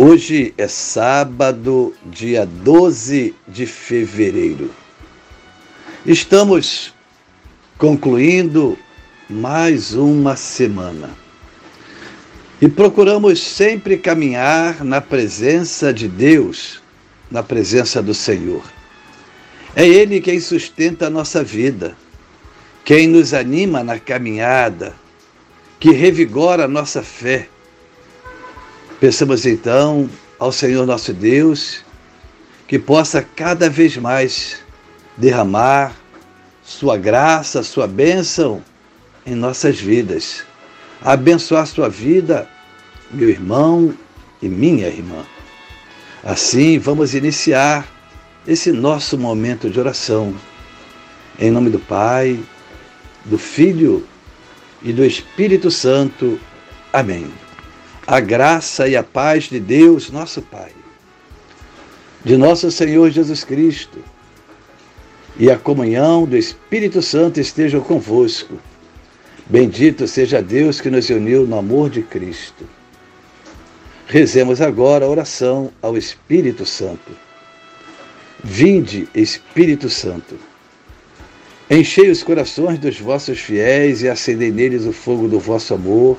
Hoje é sábado, dia 12 de fevereiro. Estamos concluindo mais uma semana. E procuramos sempre caminhar na presença de Deus, na presença do Senhor. É Ele quem sustenta a nossa vida, quem nos anima na caminhada, que revigora a nossa fé Pensamos então ao Senhor nosso Deus que possa cada vez mais derramar sua graça, sua bênção em nossas vidas. Abençoar sua vida, meu irmão e minha irmã. Assim, vamos iniciar esse nosso momento de oração. Em nome do Pai, do Filho e do Espírito Santo. Amém a graça e a paz de Deus, nosso Pai, de nosso Senhor Jesus Cristo e a comunhão do Espírito Santo estejam convosco. Bendito seja Deus que nos uniu no amor de Cristo. Rezemos agora a oração ao Espírito Santo. Vinde, Espírito Santo. Enchei os corações dos vossos fiéis e acendei neles o fogo do vosso amor.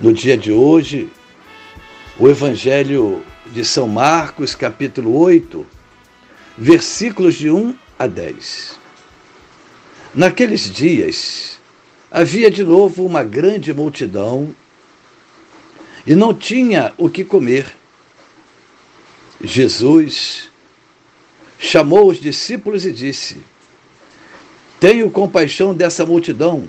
no dia de hoje, o Evangelho de São Marcos, capítulo 8, versículos de 1 a 10. Naqueles dias, havia de novo uma grande multidão e não tinha o que comer. Jesus chamou os discípulos e disse: Tenho compaixão dessa multidão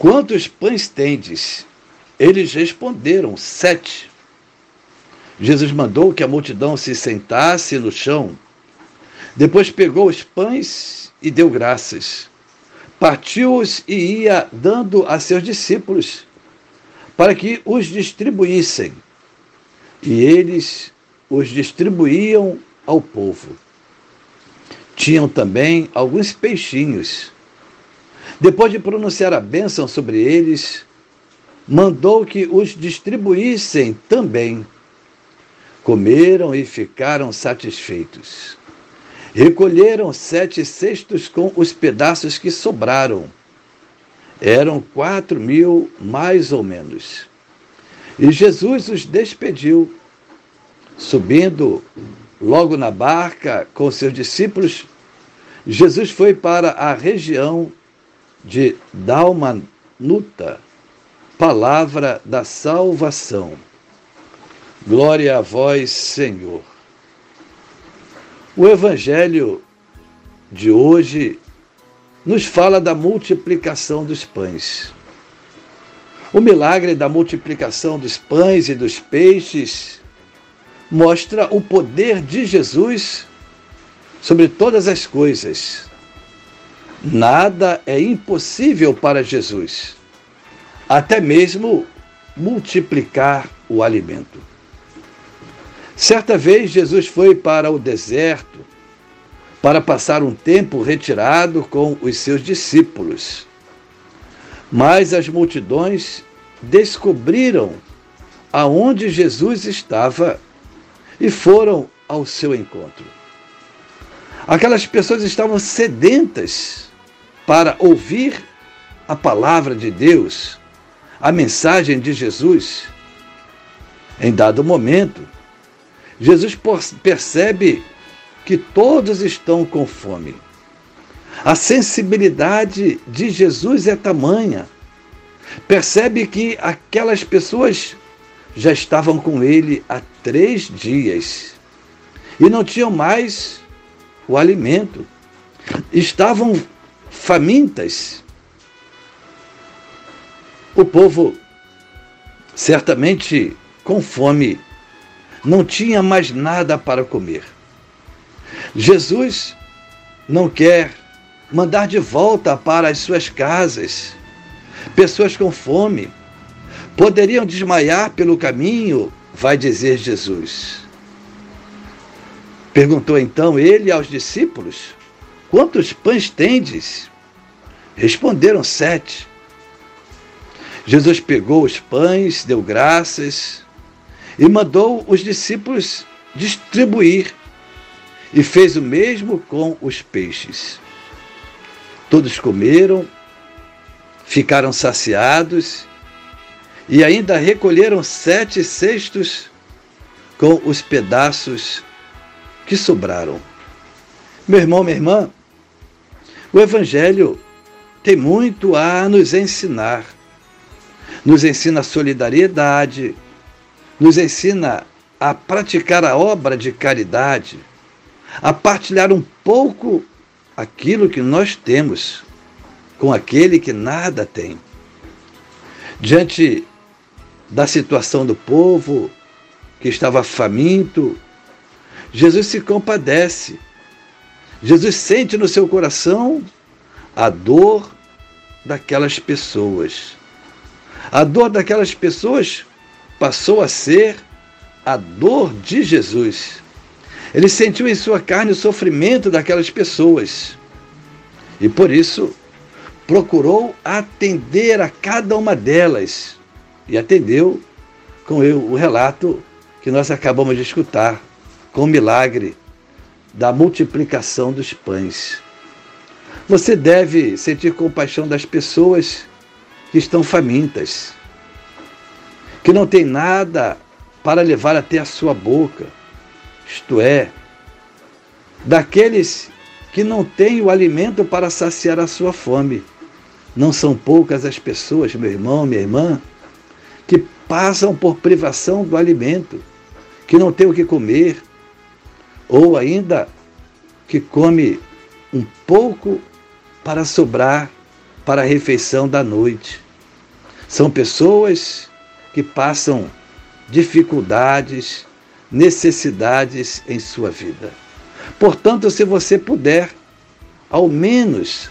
Quantos pães tendes? Eles responderam: Sete. Jesus mandou que a multidão se sentasse no chão. Depois pegou os pães e deu graças. Partiu-os e ia dando a seus discípulos, para que os distribuíssem. E eles os distribuíam ao povo. Tinham também alguns peixinhos. Depois de pronunciar a bênção sobre eles, mandou que os distribuíssem também. Comeram e ficaram satisfeitos. Recolheram sete cestos com os pedaços que sobraram. Eram quatro mil, mais ou menos. E Jesus os despediu. Subindo logo na barca com seus discípulos, Jesus foi para a região de Dalmanuta, palavra da salvação. Glória a vós, Senhor. O Evangelho de hoje nos fala da multiplicação dos pães. O milagre da multiplicação dos pães e dos peixes mostra o poder de Jesus sobre todas as coisas Nada é impossível para Jesus, até mesmo multiplicar o alimento. Certa vez Jesus foi para o deserto para passar um tempo retirado com os seus discípulos. Mas as multidões descobriram aonde Jesus estava e foram ao seu encontro. Aquelas pessoas estavam sedentas para ouvir a palavra de Deus, a mensagem de Jesus. Em dado momento, Jesus percebe que todos estão com fome. A sensibilidade de Jesus é tamanha. Percebe que aquelas pessoas já estavam com ele há três dias e não tinham mais o alimento. Estavam famintas. O povo, certamente com fome, não tinha mais nada para comer. Jesus não quer mandar de volta para as suas casas pessoas com fome. Poderiam desmaiar pelo caminho, vai dizer Jesus. Perguntou então ele aos discípulos: Quantos pães tendes? Responderam sete. Jesus pegou os pães, deu graças e mandou os discípulos distribuir e fez o mesmo com os peixes. Todos comeram, ficaram saciados e ainda recolheram sete cestos com os pedaços que sobraram. Meu irmão, minha irmã, o Evangelho tem muito a nos ensinar. Nos ensina a solidariedade, nos ensina a praticar a obra de caridade a partilhar um pouco aquilo que nós temos com aquele que nada tem. Diante da situação do povo que estava faminto, Jesus se compadece. Jesus sente no seu coração a dor daquelas pessoas. A dor daquelas pessoas passou a ser a dor de Jesus. Ele sentiu em sua carne o sofrimento daquelas pessoas e por isso procurou atender a cada uma delas e atendeu com o relato que nós acabamos de escutar, com o milagre da multiplicação dos pães. Você deve sentir compaixão das pessoas que estão famintas, que não têm nada para levar até a sua boca isto é, daqueles que não têm o alimento para saciar a sua fome. Não são poucas as pessoas, meu irmão, minha irmã, que passam por privação do alimento, que não têm o que comer, ou ainda que come um pouco para sobrar para a refeição da noite. São pessoas que passam dificuldades, necessidades em sua vida. Portanto, se você puder, ao menos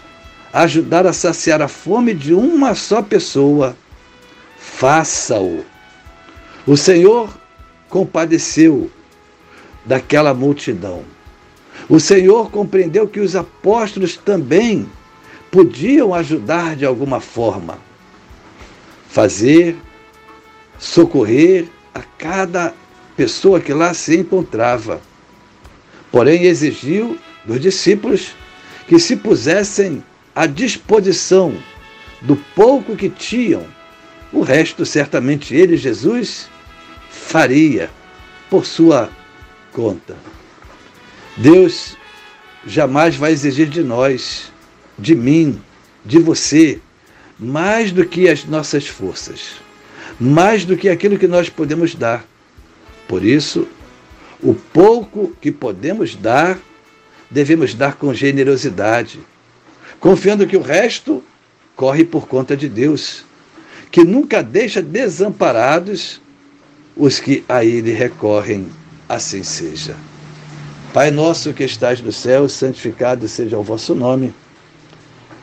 ajudar a saciar a fome de uma só pessoa, faça-o. O Senhor compadeceu daquela multidão. O Senhor compreendeu que os apóstolos também podiam ajudar de alguma forma, fazer, socorrer a cada pessoa que lá se encontrava. Porém, exigiu dos discípulos que se pusessem à disposição do pouco que tinham. O resto, certamente, ele, Jesus, faria por sua conta. Deus jamais vai exigir de nós, de mim, de você, mais do que as nossas forças, mais do que aquilo que nós podemos dar. Por isso, o pouco que podemos dar, devemos dar com generosidade, confiando que o resto corre por conta de Deus, que nunca deixa desamparados os que a Ele recorrem, assim seja. Pai nosso que estás no céu, santificado seja o vosso nome.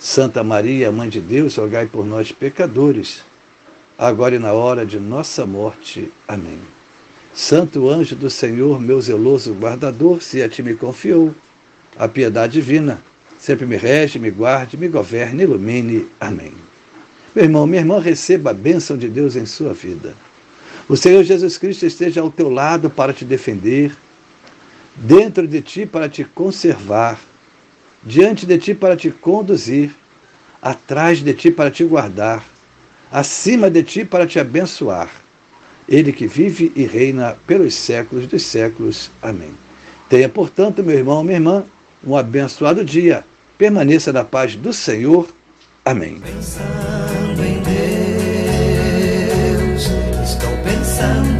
Santa Maria, Mãe de Deus, rogai por nós, pecadores, agora e na hora de nossa morte. Amém. Santo anjo do Senhor, meu zeloso guardador, se a ti me confiou, a piedade divina, sempre me rege, me guarde, me governe, ilumine. Amém. Meu irmão, minha irmã, receba a bênção de Deus em sua vida. O Senhor Jesus Cristo esteja ao teu lado para te defender, dentro de ti para te conservar, diante de ti para te conduzir, atrás de ti para te guardar, acima de ti para te abençoar ele que vive e reina pelos séculos dos séculos. Amém. Tenha, portanto, meu irmão, minha irmã, um abençoado dia. Permaneça na paz do Senhor. Amém. Pensando em Deus, estou pensando